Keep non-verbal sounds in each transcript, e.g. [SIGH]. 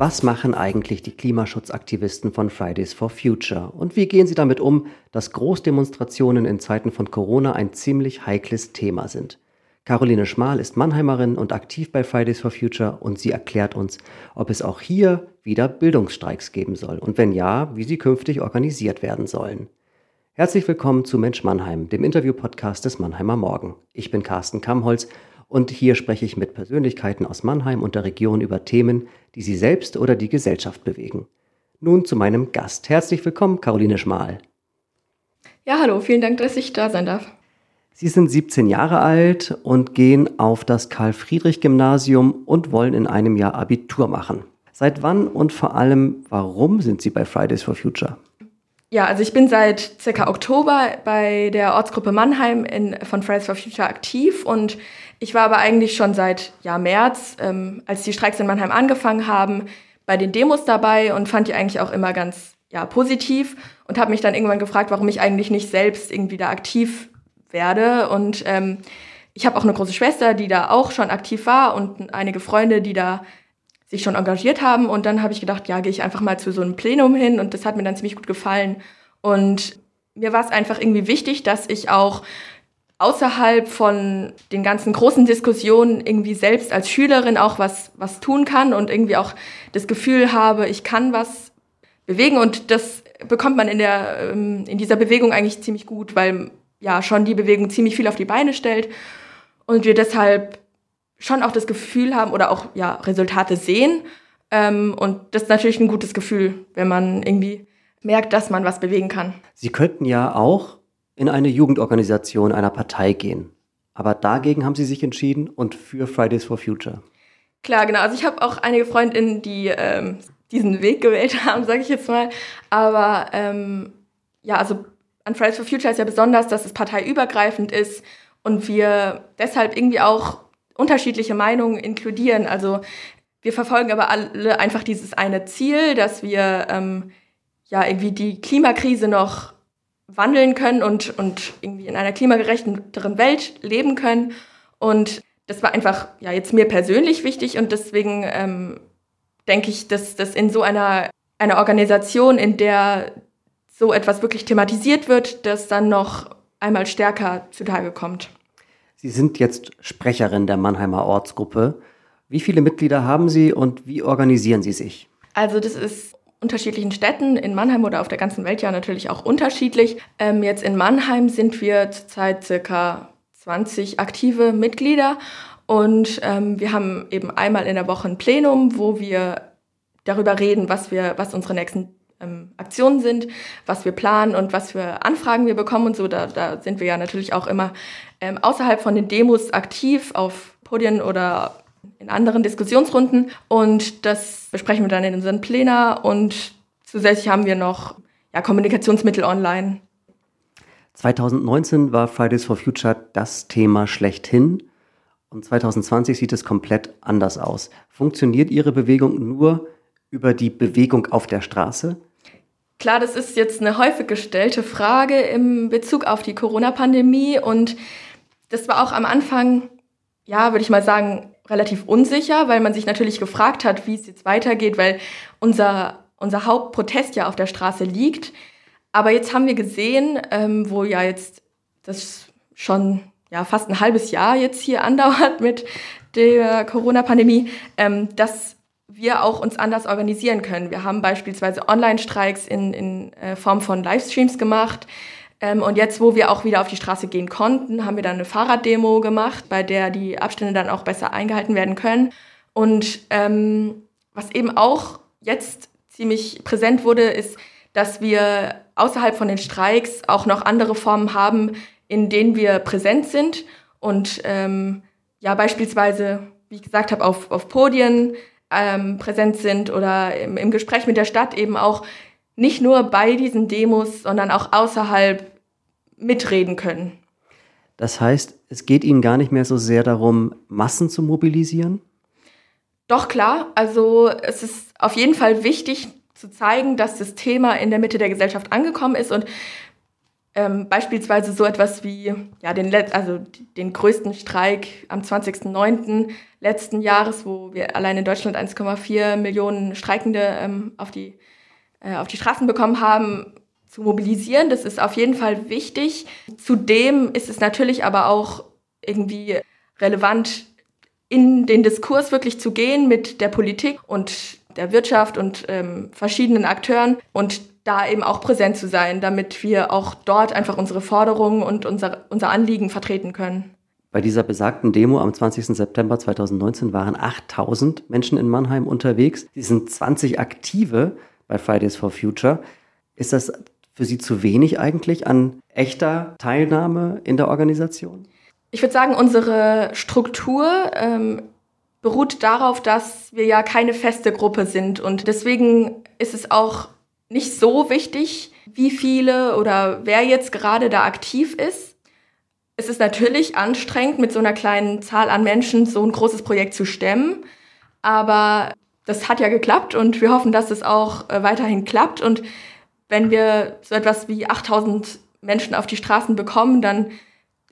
Was machen eigentlich die Klimaschutzaktivisten von Fridays for Future? Und wie gehen sie damit um, dass Großdemonstrationen in Zeiten von Corona ein ziemlich heikles Thema sind? Caroline Schmal ist Mannheimerin und aktiv bei Fridays for Future und sie erklärt uns, ob es auch hier wieder Bildungsstreiks geben soll und wenn ja, wie sie künftig organisiert werden sollen. Herzlich willkommen zu Mensch Mannheim, dem Interview-Podcast des Mannheimer Morgen. Ich bin Carsten Kamholz und hier spreche ich mit Persönlichkeiten aus Mannheim und der Region über Themen, die sie selbst oder die Gesellschaft bewegen. Nun zu meinem Gast. Herzlich willkommen, Caroline Schmal. Ja, hallo, vielen Dank, dass ich da sein darf. Sie sind 17 Jahre alt und gehen auf das Karl-Friedrich-Gymnasium und wollen in einem Jahr Abitur machen. Seit wann und vor allem, warum sind Sie bei Fridays for Future? Ja, also ich bin seit circa Oktober bei der Ortsgruppe Mannheim in, von Fridays for Future aktiv und ich war aber eigentlich schon seit ja, März, ähm, als die Streiks in Mannheim angefangen haben, bei den Demos dabei und fand die eigentlich auch immer ganz ja, positiv und habe mich dann irgendwann gefragt, warum ich eigentlich nicht selbst irgendwie da aktiv werde. Und ähm, ich habe auch eine große Schwester, die da auch schon aktiv war und einige Freunde, die da sich schon engagiert haben. Und dann habe ich gedacht, ja, gehe ich einfach mal zu so einem Plenum hin und das hat mir dann ziemlich gut gefallen. Und mir war es einfach irgendwie wichtig, dass ich auch außerhalb von den ganzen großen Diskussionen irgendwie selbst als Schülerin auch was, was tun kann und irgendwie auch das Gefühl habe, ich kann was bewegen. Und das bekommt man in, der, ähm, in dieser Bewegung eigentlich ziemlich gut, weil ja schon die Bewegung ziemlich viel auf die Beine stellt und wir deshalb schon auch das Gefühl haben oder auch ja, Resultate sehen. Ähm, und das ist natürlich ein gutes Gefühl, wenn man irgendwie merkt, dass man was bewegen kann. Sie könnten ja auch in eine Jugendorganisation einer Partei gehen. Aber dagegen haben Sie sich entschieden und für Fridays for Future. Klar, genau. Also ich habe auch einige Freundinnen, die ähm, diesen Weg gewählt [LAUGHS] haben, sage ich jetzt mal. Aber ähm, ja, also an Fridays for Future ist ja besonders, dass es parteiübergreifend ist und wir deshalb irgendwie auch unterschiedliche Meinungen inkludieren. Also wir verfolgen aber alle einfach dieses eine Ziel, dass wir ähm, ja irgendwie die Klimakrise noch wandeln können und, und irgendwie in einer klimagerechteren Welt leben können. Und das war einfach ja jetzt mir persönlich wichtig und deswegen ähm, denke ich, dass das in so einer, einer Organisation, in der so etwas wirklich thematisiert wird, das dann noch einmal stärker zutage kommt. Sie sind jetzt Sprecherin der Mannheimer Ortsgruppe. Wie viele Mitglieder haben Sie und wie organisieren Sie sich? Also das ist unterschiedlichen Städten in Mannheim oder auf der ganzen Welt ja natürlich auch unterschiedlich. Ähm, jetzt in Mannheim sind wir zurzeit circa 20 aktive Mitglieder und ähm, wir haben eben einmal in der Woche ein Plenum, wo wir darüber reden, was wir, was unsere nächsten ähm, Aktionen sind, was wir planen und was für Anfragen wir bekommen und so. Da, da sind wir ja natürlich auch immer ähm, außerhalb von den Demos aktiv auf Podien oder in anderen Diskussionsrunden. Und das besprechen wir dann in unseren Plänen und zusätzlich haben wir noch ja, Kommunikationsmittel online. 2019 war Fridays for Future das Thema schlechthin und 2020 sieht es komplett anders aus. Funktioniert Ihre Bewegung nur über die Bewegung auf der Straße? Klar, das ist jetzt eine häufig gestellte Frage im Bezug auf die Corona-Pandemie und das war auch am Anfang, ja, würde ich mal sagen, relativ unsicher, weil man sich natürlich gefragt hat, wie es jetzt weitergeht, weil unser, unser Hauptprotest ja auf der Straße liegt. Aber jetzt haben wir gesehen, ähm, wo ja jetzt das schon ja, fast ein halbes Jahr jetzt hier [LAUGHS] andauert mit der Corona-Pandemie, ähm, dass wir auch uns anders organisieren können. Wir haben beispielsweise Online-Streiks in, in äh, Form von Livestreams gemacht. Ähm, und jetzt, wo wir auch wieder auf die Straße gehen konnten, haben wir dann eine Fahrraddemo gemacht, bei der die Abstände dann auch besser eingehalten werden können. Und ähm, was eben auch jetzt ziemlich präsent wurde, ist, dass wir außerhalb von den Streiks auch noch andere Formen haben, in denen wir präsent sind und ähm, ja beispielsweise, wie ich gesagt habe, auf, auf Podien, ähm, präsent sind oder im, im Gespräch mit der Stadt eben auch nicht nur bei diesen Demos, sondern auch außerhalb mitreden können. Das heißt, es geht Ihnen gar nicht mehr so sehr darum, Massen zu mobilisieren? Doch klar, also es ist auf jeden Fall wichtig zu zeigen, dass das Thema in der Mitte der Gesellschaft angekommen ist und Ähm, beispielsweise so etwas wie ja, den, also den größten Streik am 20.09. letzten Jahres, wo wir allein in Deutschland 1,4 Millionen Streikende ähm, auf, die, äh, auf die Straßen bekommen haben, zu mobilisieren. Das ist auf jeden Fall wichtig. Zudem ist es natürlich aber auch irgendwie relevant, in den Diskurs wirklich zu gehen mit der Politik und der Wirtschaft und ähm, verschiedenen Akteuren und da eben auch präsent zu sein, damit wir auch dort einfach unsere Forderungen und unser, unser Anliegen vertreten können. Bei dieser besagten Demo am 20. September 2019 waren 8000 Menschen in Mannheim unterwegs. Sie sind 20 Aktive bei Fridays for Future. Ist das für Sie zu wenig eigentlich an echter Teilnahme in der Organisation? Ich würde sagen, unsere Struktur ähm, beruht darauf, dass wir ja keine feste Gruppe sind. Und deswegen ist es auch nicht so wichtig, wie viele oder wer jetzt gerade da aktiv ist. Es ist natürlich anstrengend, mit so einer kleinen Zahl an Menschen so ein großes Projekt zu stemmen. Aber das hat ja geklappt und wir hoffen, dass es auch äh, weiterhin klappt. Und wenn wir so etwas wie 8000 Menschen auf die Straßen bekommen, dann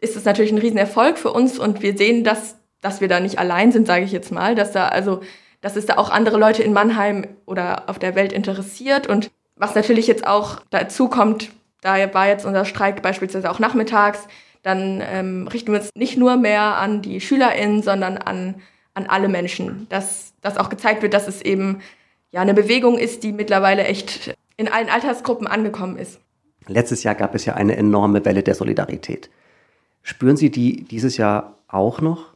ist es natürlich ein Riesenerfolg für uns und wir sehen, dass, dass wir da nicht allein sind, sage ich jetzt mal, dass da also dass es da auch andere Leute in Mannheim oder auf der Welt interessiert und was natürlich jetzt auch dazu kommt, da war jetzt unser Streik beispielsweise auch nachmittags, dann ähm, richten wir uns nicht nur mehr an die SchülerInnen, sondern an, an alle Menschen, dass, dass auch gezeigt wird, dass es eben ja eine Bewegung ist, die mittlerweile echt in allen Altersgruppen angekommen ist. Letztes Jahr gab es ja eine enorme Welle der Solidarität. Spüren Sie die dieses Jahr auch noch?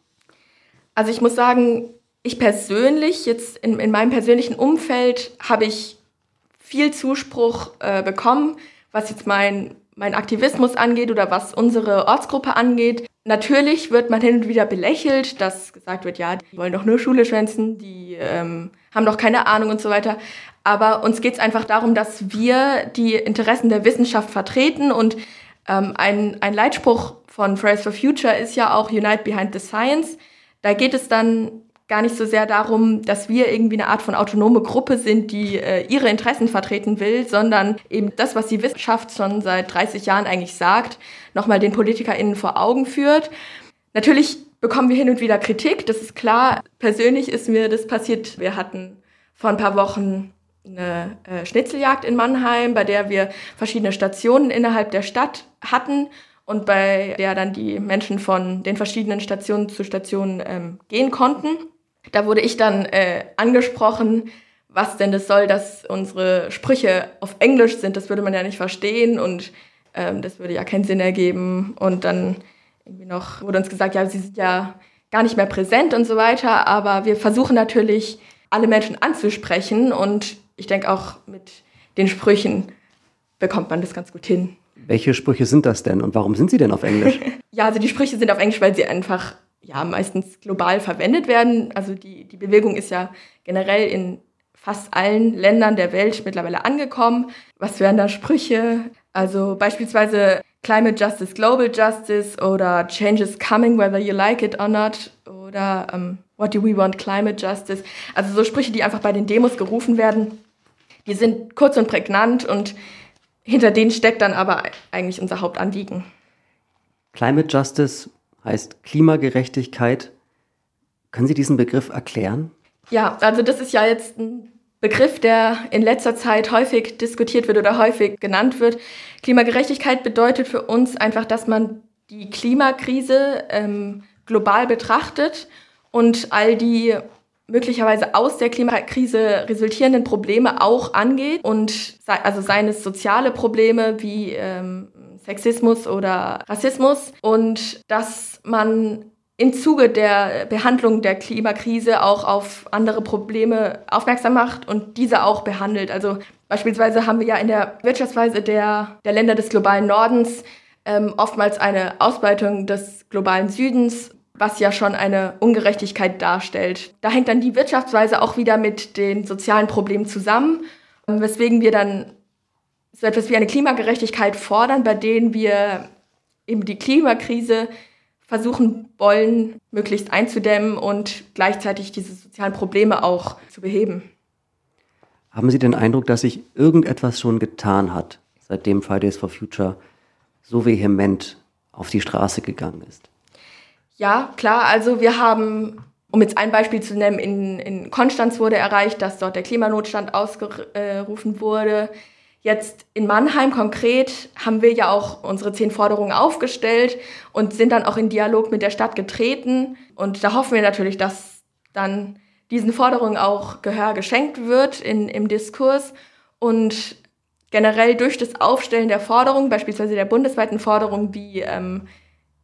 Also ich muss sagen, ich persönlich, jetzt in, in meinem persönlichen Umfeld, habe ich viel Zuspruch äh, bekommen, was jetzt mein, mein Aktivismus angeht oder was unsere Ortsgruppe angeht. Natürlich wird man hin und wieder belächelt, dass gesagt wird, ja, die wollen doch nur Schule schwänzen, die ähm, haben doch keine Ahnung und so weiter. Aber uns geht es einfach darum, dass wir die Interessen der Wissenschaft vertreten und ähm, ein, ein Leitspruch von Fridays for Future ist ja auch Unite Behind the Science. Da geht es dann gar nicht so sehr darum, dass wir irgendwie eine Art von autonome Gruppe sind, die äh, ihre Interessen vertreten will, sondern eben das, was die Wissenschaft schon seit 30 Jahren eigentlich sagt, nochmal den PolitikerInnen vor Augen führt. Natürlich bekommen wir hin und wieder Kritik, das ist klar. Persönlich ist mir das passiert. Wir hatten vor ein paar Wochen eine äh, Schnitzeljagd in Mannheim, bei der wir verschiedene Stationen innerhalb der Stadt hatten und bei der dann die Menschen von den verschiedenen Stationen zu Stationen ähm, gehen konnten. Da wurde ich dann äh, angesprochen, was denn das soll, dass unsere Sprüche auf Englisch sind. Das würde man ja nicht verstehen und ähm, das würde ja keinen Sinn ergeben. Und dann irgendwie noch wurde uns gesagt, ja, sie sind ja gar nicht mehr präsent und so weiter. Aber wir versuchen natürlich, alle Menschen anzusprechen und ich denke auch mit den Sprüchen bekommt man das ganz gut hin. Welche Sprüche sind das denn und warum sind sie denn auf Englisch? [LAUGHS] ja, also die Sprüche sind auf Englisch, weil sie einfach ja meistens global verwendet werden. Also die, die Bewegung ist ja generell in fast allen Ländern der Welt mittlerweile angekommen. Was wären da Sprüche? Also beispielsweise Climate Justice, Global Justice oder Change is coming, whether you like it or not. Oder um, ähm, What do we want, Climate Justice? Also so Sprüche, die einfach bei den Demos gerufen werden. Die sind kurz und prägnant und hinter denen steckt dann aber eigentlich unser Hauptanliegen. Climate Justice heißt Klimagerechtigkeit. Können Sie diesen Begriff erklären? Ja, also das ist ja jetzt ein Begriff, der in letzter Zeit häufig diskutiert wird oder häufig genannt wird. Klimagerechtigkeit bedeutet für uns einfach, dass man die Klimakrise ähm, global betrachtet und all die möglicherweise aus der Klimakrise resultierenden Probleme auch angeht und also seien es soziale Probleme wie ähm, Sexismus oder Rassismus und dass man im Zuge der Behandlung der Klimakrise auch auf andere Probleme aufmerksam macht und diese auch behandelt. Also beispielsweise haben wir ja in der Wirtschaftsweise der, der Länder des globalen Nordens ähm, oftmals eine Ausbeutung des globalen Südens, was ja schon eine Ungerechtigkeit darstellt. Da hängt dann die Wirtschaftsweise auch wieder mit den sozialen Problemen zusammen, weswegen wir dann so etwas wie eine Klimagerechtigkeit fordern, bei denen wir eben die Klimakrise versuchen wollen, möglichst einzudämmen und gleichzeitig diese sozialen Probleme auch zu beheben. Haben Sie den Eindruck, dass sich irgendetwas schon getan hat, seitdem Fridays for Future so vehement auf die Straße gegangen ist? Ja, klar. Also wir haben, um jetzt ein Beispiel zu nennen, in, in Konstanz wurde erreicht, dass dort der Klimanotstand ausgerufen wurde. Jetzt in Mannheim konkret haben wir ja auch unsere zehn Forderungen aufgestellt und sind dann auch in Dialog mit der Stadt getreten. Und da hoffen wir natürlich, dass dann diesen Forderungen auch Gehör geschenkt wird in, im Diskurs. Und generell durch das Aufstellen der Forderungen, beispielsweise der bundesweiten Forderung, wie ähm,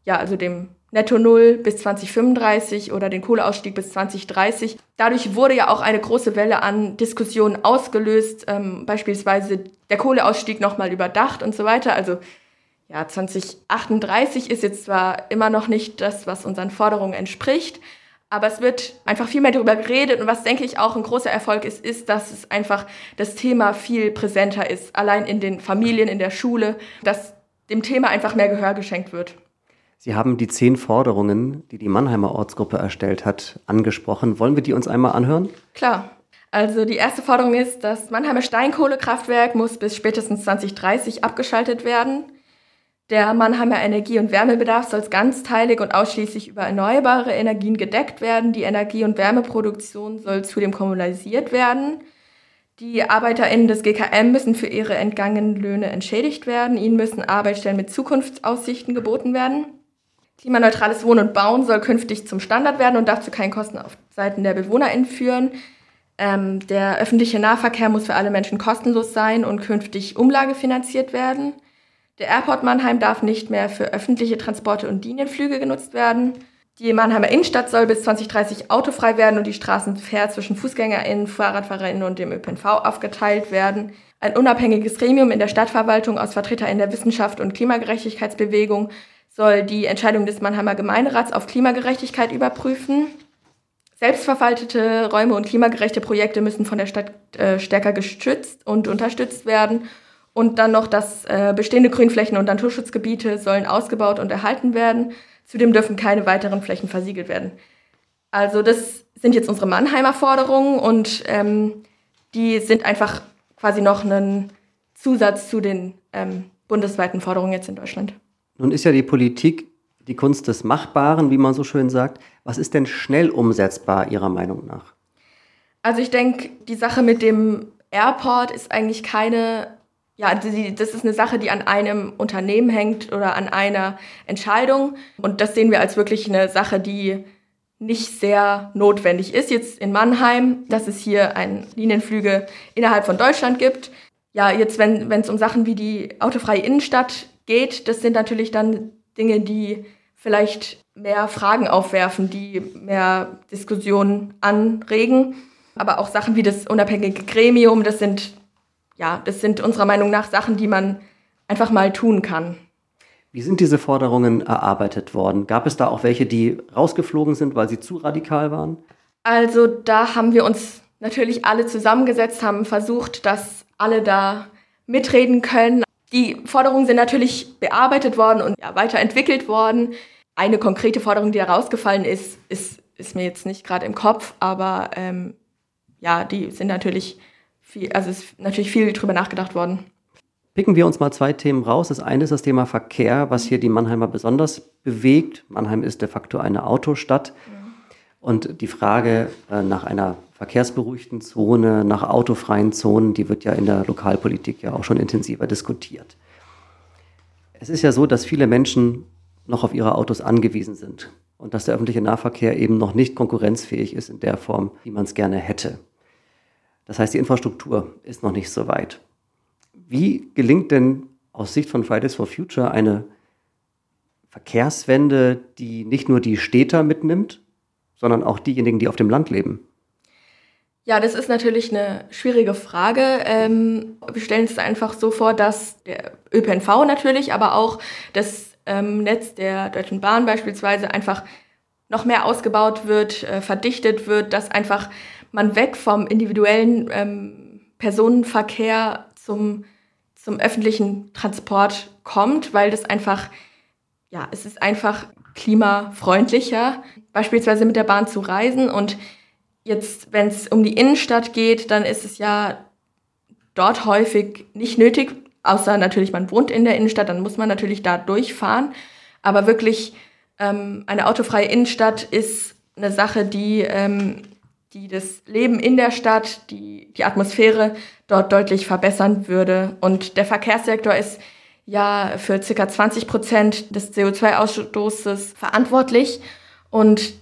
ja, also dem Netto Null bis 2035 oder den Kohleausstieg bis 2030. Dadurch wurde ja auch eine große Welle an Diskussionen ausgelöst, ähm, beispielsweise der Kohleausstieg nochmal überdacht und so weiter. Also ja, 2038 ist jetzt zwar immer noch nicht das, was unseren Forderungen entspricht, aber es wird einfach viel mehr darüber geredet und was denke ich auch ein großer Erfolg ist, ist, dass es einfach das Thema viel präsenter ist, allein in den Familien, in der Schule, dass dem Thema einfach mehr Gehör geschenkt wird. Sie haben die zehn Forderungen, die die Mannheimer Ortsgruppe erstellt hat, angesprochen. Wollen wir die uns einmal anhören? Klar. Also die erste Forderung ist, das Mannheimer Steinkohlekraftwerk muss bis spätestens 2030 abgeschaltet werden. Der Mannheimer Energie- und Wärmebedarf soll ganzteilig und ausschließlich über erneuerbare Energien gedeckt werden. Die Energie- und Wärmeproduktion soll zudem kommunalisiert werden. Die ArbeiterInnen des GKM müssen für ihre entgangenen Löhne entschädigt werden. Ihnen müssen Arbeitsstellen mit Zukunftsaussichten geboten werden. Klimaneutrales Wohnen und Bauen soll künftig zum Standard werden und darf zu keinen Kosten auf Seiten der BewohnerInnen führen. Ähm, der öffentliche Nahverkehr muss für alle Menschen kostenlos sein und künftig umlagefinanziert werden. Der Airport Mannheim darf nicht mehr für öffentliche Transporte und Linienflüge genutzt werden. Die Mannheimer Innenstadt soll bis 2030 autofrei werden und die Straßen fair zwischen FußgängerInnen, FahrradfahrerInnen und dem ÖPNV aufgeteilt werden. Ein unabhängiges Gremium in der Stadtverwaltung aus VertreterInnen der Wissenschaft und Klimagerechtigkeitsbewegung soll die Entscheidung des Mannheimer Gemeinderats auf Klimagerechtigkeit überprüfen. Selbstverwaltete Räume und klimagerechte Projekte müssen von der Stadt äh, stärker gestützt und unterstützt werden. Und dann noch, dass äh, bestehende Grünflächen und Naturschutzgebiete sollen ausgebaut und erhalten werden. Zudem dürfen keine weiteren Flächen versiegelt werden. Also das sind jetzt unsere Mannheimer Forderungen und ähm, die sind einfach quasi noch ein Zusatz zu den ähm, bundesweiten Forderungen jetzt in Deutschland. Nun ist ja die Politik die Kunst des Machbaren, wie man so schön sagt. Was ist denn schnell umsetzbar Ihrer Meinung nach? Also ich denke, die Sache mit dem Airport ist eigentlich keine, ja, das ist eine Sache, die an einem Unternehmen hängt oder an einer Entscheidung. Und das sehen wir als wirklich eine Sache, die nicht sehr notwendig ist. Jetzt in Mannheim, dass es hier ein Linienflüge innerhalb von Deutschland gibt. Ja, jetzt, wenn es um Sachen wie die autofreie Innenstadt geht, das sind natürlich dann Dinge, die vielleicht mehr Fragen aufwerfen, die mehr Diskussionen anregen. Aber auch Sachen wie das unabhängige Gremium, das sind, ja, das sind unserer Meinung nach Sachen, die man einfach mal tun kann. Wie sind diese Forderungen erarbeitet worden? Gab es da auch welche, die rausgeflogen sind, weil sie zu radikal waren? Also da haben wir uns natürlich alle zusammengesetzt, haben versucht, dass alle da mitreden können. Die Forderungen sind natürlich bearbeitet worden und ja, weiterentwickelt worden. Eine konkrete Forderung, die herausgefallen ist, ist, ist mir jetzt nicht gerade im Kopf, aber ähm, ja, die sind natürlich viel, also ist natürlich viel drüber nachgedacht worden. Picken wir uns mal zwei Themen raus. Das eine ist das Thema Verkehr, was hier die Mannheimer besonders bewegt. Mannheim ist de facto eine Autostadt. Mhm. Und die Frage äh, nach einer verkehrsberuhigten Zone, nach autofreien Zonen, die wird ja in der Lokalpolitik ja auch schon intensiver diskutiert. Es ist ja so, dass viele Menschen noch auf ihre Autos angewiesen sind und dass der öffentliche Nahverkehr eben noch nicht konkurrenzfähig ist in der Form, wie man es gerne hätte. Das heißt, die Infrastruktur ist noch nicht so weit. Wie gelingt denn aus Sicht von Fridays for Future eine Verkehrswende, die nicht nur die Städter mitnimmt, sondern auch diejenigen, die auf dem Land leben? Ja, das ist natürlich eine schwierige Frage. Ähm, wir stellen es einfach so vor, dass der ÖPNV natürlich, aber auch das ähm, Netz der Deutschen Bahn beispielsweise einfach noch mehr ausgebaut wird, äh, verdichtet wird, dass einfach man weg vom individuellen ähm, Personenverkehr zum, zum öffentlichen Transport kommt, weil das einfach, ja, es ist einfach klimafreundlicher, beispielsweise mit der Bahn zu reisen und Jetzt, wenn es um die Innenstadt geht, dann ist es ja dort häufig nicht nötig, außer natürlich man wohnt in der Innenstadt, dann muss man natürlich da durchfahren. Aber wirklich ähm, eine autofreie Innenstadt ist eine Sache, die, ähm, die das Leben in der Stadt, die, die Atmosphäre dort deutlich verbessern würde. Und der Verkehrssektor ist ja für circa 20 Prozent des CO2-Ausstoßes verantwortlich. Und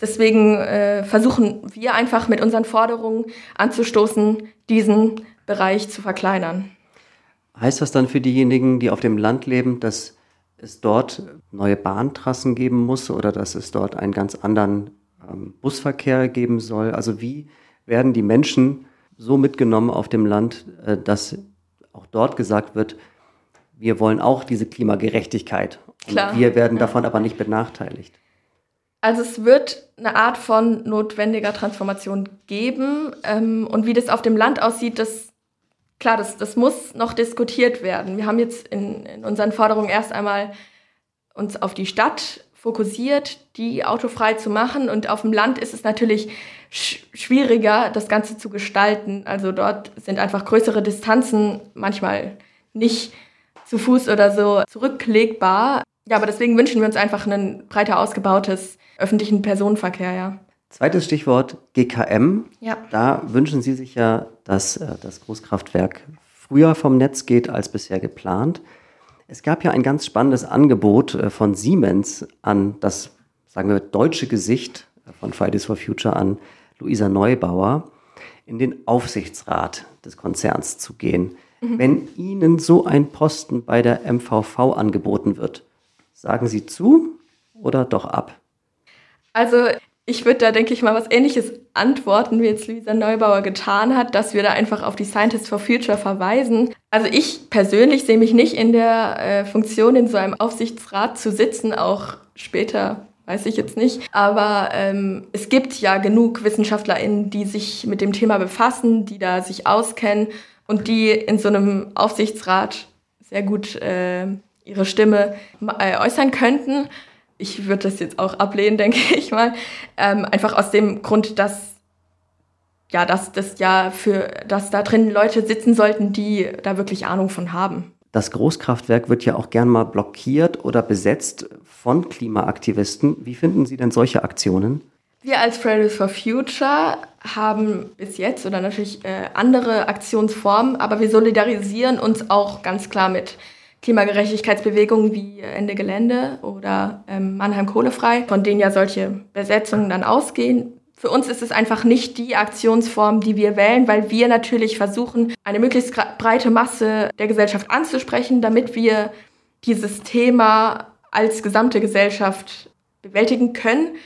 deswegen äh, versuchen wir einfach mit unseren Forderungen anzustoßen, diesen Bereich zu verkleinern. Heißt das dann für diejenigen, die auf dem Land leben, dass es dort neue Bahntrassen geben muss oder dass es dort einen ganz anderen ähm, Busverkehr geben soll? Also wie werden die Menschen so mitgenommen auf dem Land, äh, dass auch dort gesagt wird, wir wollen auch diese Klimagerechtigkeit. Klar. wir werden davon aber nicht benachteiligt. Also es wird eine Art von notwendiger Transformation geben. Ähm, und wie das auf dem Land aussieht, das klar, das, das muss noch diskutiert werden. Wir haben jetzt in, in unseren Forderungen erst einmal uns auf die Stadt fokussiert, die autofrei zu machen. Und auf dem Land ist es natürlich sch schwieriger, das Ganze zu gestalten. Also dort sind einfach größere Distanzen manchmal nicht zu Fuß oder so zurücklegbar. Ja, aber deswegen wünschen wir uns einfach ein breiter ausgebautes öffentlichen Personenverkehr, ja. Zweites Stichwort GKM. Ja. Da wünschen Sie sich ja, dass äh, das Großkraftwerk früher vom Netz geht als bisher geplant. Es gab ja ein ganz spannendes Angebot äh, von Siemens an das, sagen wir, deutsche Gesicht von Fridays for Future an Luisa Neubauer in den Aufsichtsrat des Konzerns zu gehen. Mhm. Wenn Ihnen so ein Posten bei der MVV angeboten wird, sagen Sie zu oder doch ab? Also ich würde da, denke ich mal, was Ähnliches antworten, wie jetzt Luisa Neubauer getan hat, dass wir da einfach auf die Scientists for Future verweisen. Also ich persönlich sehe mich nicht in der äh, Funktion, in so einem Aufsichtsrat zu sitzen, auch später weiß ich jetzt nicht. Aber ähm, es gibt ja genug WissenschaftlerInnen, die sich mit dem Thema befassen, die da sich auskennen und die in so einem Aufsichtsrat sehr gut äh, ihre Stimme äh, äußern könnten. Ich würde das jetzt auch ablehnen, [LAUGHS] denke ich mal. Ähm, einfach aus dem Grund, dass ja, dass das ja für, dass da drin Leute sitzen sollten, die da wirklich Ahnung von haben. Das Großkraftwerk wird ja auch gern mal blockiert oder besetzt von Klimaaktivisten. Wie finden Sie denn solche Aktionen? Wir als Fridays for Future haben bis jetzt oder natürlich äh, andere Aktionsformen, aber wir solidarisieren uns auch ganz klar mit Klimagerechtigkeitsbewegungen wie Ende Gelände oder ähm, Mannheim Kohlefrei, von denen ja solche Besetzungen dann ausgehen. Für uns ist es einfach nicht die Aktionsform, die wir wählen, weil wir natürlich versuchen, eine möglichst breite Masse der Gesellschaft anzusprechen, damit wir dieses Thema als gesamte Gesellschaft bewältigen können.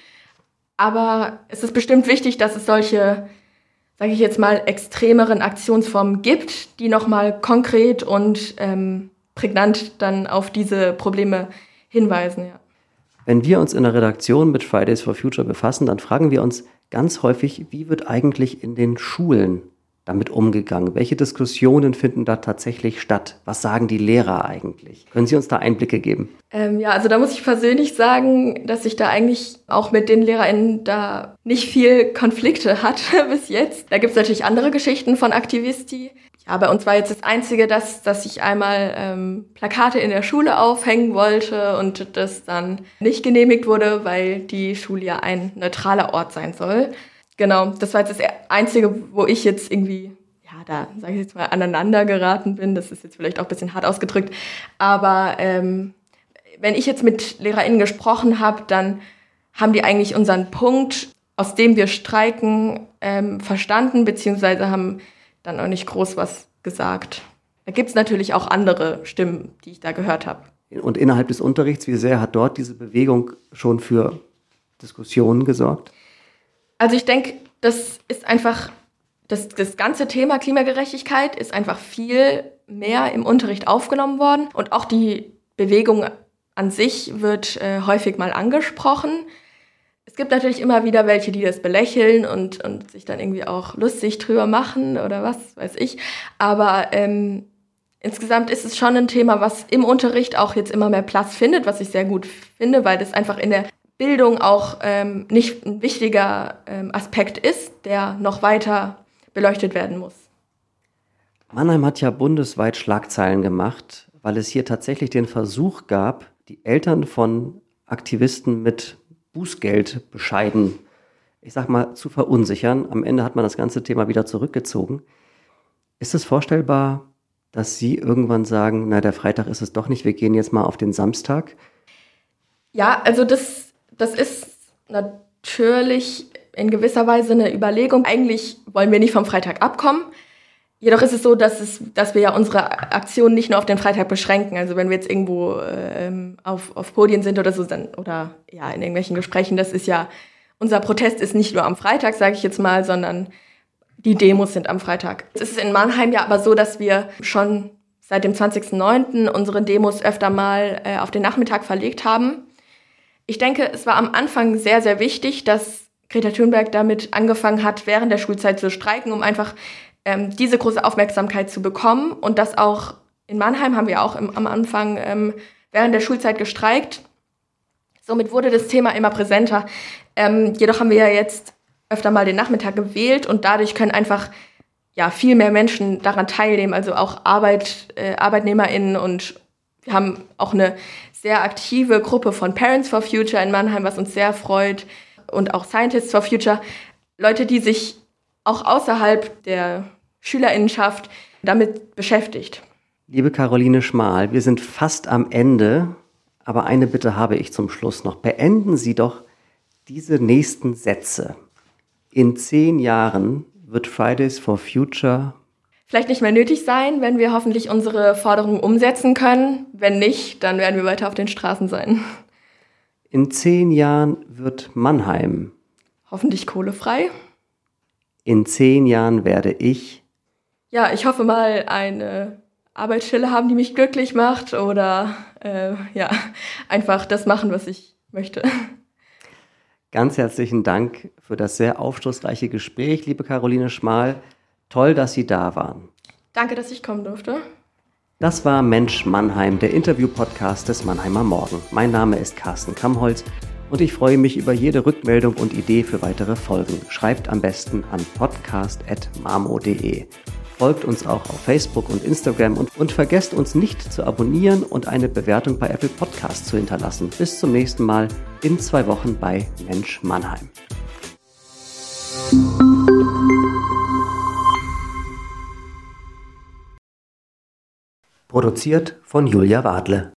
Aber es ist bestimmt wichtig, dass es solche, sage ich jetzt mal, extremeren Aktionsformen gibt, die nochmal konkret und ähm, prägnant dann auf diese Probleme hinweisen. Ja. Wenn wir uns in der Redaktion mit Fridays for Future befassen, dann fragen wir uns ganz häufig, wie wird eigentlich in den Schulen damit umgegangen? Welche Diskussionen finden da tatsächlich statt? Was sagen die Lehrer eigentlich? Können Sie uns da Einblicke geben? Ähm, ja, also da muss ich persönlich sagen, dass ich da eigentlich auch mit den LehrerInnen da nicht viel Konflikte [LAUGHS] hatte bis jetzt. Da gibt es natürlich andere Geschichten von Aktivisti. Ja, bei uns war jetzt das Einzige, dass, dass ich einmal ähm, Plakate in der Schule aufhängen wollte und das dann nicht genehmigt wurde, weil die Schule ja ein neutraler Ort sein soll. Genau, das war jetzt das Einzige, wo ich jetzt irgendwie, ja, da sage ich jetzt mal, aneinander geraten bin. Das ist jetzt vielleicht auch ein bisschen hart ausgedrückt. Aber ähm, wenn ich jetzt mit LehrerInnen gesprochen habe, dann haben die eigentlich unseren Punkt, aus dem wir streiken, ähm, verstanden, beziehungsweise haben dann auch nicht groß was gesagt. Da gibt es natürlich auch andere Stimmen, die ich da gehört habe. Und innerhalb des Unterrichts, wie sehr hat dort diese Bewegung schon für Diskussionen gesorgt? Also ich denke, das ist einfach, das, das ganze Thema Klimagerechtigkeit ist einfach viel mehr im Unterricht aufgenommen worden. Und auch die Bewegung an sich wird äh, häufig mal angesprochen. Es gibt natürlich immer wieder welche, die das belächeln und, und sich dann irgendwie auch lustig drüber machen oder was weiß ich. Aber ähm, insgesamt ist es schon ein Thema, was im Unterricht auch jetzt immer mehr Platz findet, was ich sehr gut finde, weil das einfach in der Bildung auch ähm, nicht ein wichtiger ähm, Aspekt ist, der noch weiter beleuchtet werden muss. Mannheim hat ja bundesweit Schlagzeilen gemacht, weil es hier tatsächlich den Versuch gab, die Eltern von Aktivisten mit Bußgeld bescheiden, ich sag mal, zu verunsichern. Am Ende hat man das ganze Thema wieder zurückgezogen. Ist es vorstellbar, dass Sie irgendwann sagen, na, der Freitag ist es doch nicht, wir gehen jetzt mal auf den Samstag? Ja, also das, das ist natürlich in gewisser Weise eine Überlegung. Eigentlich wollen wir nicht vom Freitag abkommen. Jedoch ist es so, dass, es, dass wir ja unsere Aktion nicht nur auf den Freitag beschränken. Also wenn wir jetzt irgendwo ähm, auf, auf Podien sind oder so, dann, oder ja, in irgendwelchen Gesprächen, das ist ja, unser Protest ist nicht nur am Freitag, sage ich jetzt mal, sondern die Demos sind am Freitag. Es ist in Mannheim ja aber so, dass wir schon seit dem 20.09. unsere Demos öfter mal äh, auf den Nachmittag verlegt haben. Ich denke, es war am Anfang sehr, sehr wichtig, dass Greta Thunberg damit angefangen hat, während der Schulzeit zu streiken, um einfach ähm, diese große Aufmerksamkeit zu bekommen. Und das auch in Mannheim haben wir auch im, am Anfang ähm, während der Schulzeit gestreikt. Somit wurde das Thema immer präsenter. Ähm, jedoch haben wir ja jetzt öfter mal den Nachmittag gewählt und dadurch können einfach ja viel mehr Menschen daran teilnehmen, also auch Arbeit, äh, ArbeitnehmerInnen und wir haben auch eine sehr aktive Gruppe von Parents for Future in Mannheim, was uns sehr freut und auch Scientists for Future, Leute, die sich auch außerhalb der Schülerinnenschaft damit beschäftigt. Liebe Caroline Schmal, wir sind fast am Ende, aber eine Bitte habe ich zum Schluss noch. Beenden Sie doch diese nächsten Sätze. In zehn Jahren wird Fridays for Future vielleicht nicht mehr nötig sein, wenn wir hoffentlich unsere Forderungen umsetzen können. Wenn nicht, dann werden wir weiter auf den Straßen sein. In zehn Jahren wird Mannheim hoffentlich kohlefrei. In zehn Jahren werde ich. Ja, ich hoffe mal eine Arbeitsstelle haben, die mich glücklich macht oder äh, ja, einfach das machen, was ich möchte. Ganz herzlichen Dank für das sehr aufschlussreiche Gespräch, liebe Caroline Schmal. Toll, dass Sie da waren. Danke, dass ich kommen durfte. Das war Mensch Mannheim, der Interview-Podcast des Mannheimer Morgen. Mein Name ist Carsten Kammholz und ich freue mich über jede Rückmeldung und Idee für weitere Folgen. Schreibt am besten an podcast.marmo.de. Folgt uns auch auf Facebook und Instagram und, und vergesst uns nicht zu abonnieren und eine Bewertung bei Apple Podcasts zu hinterlassen. Bis zum nächsten Mal in zwei Wochen bei Mensch Mannheim. Produziert von Julia Wadle.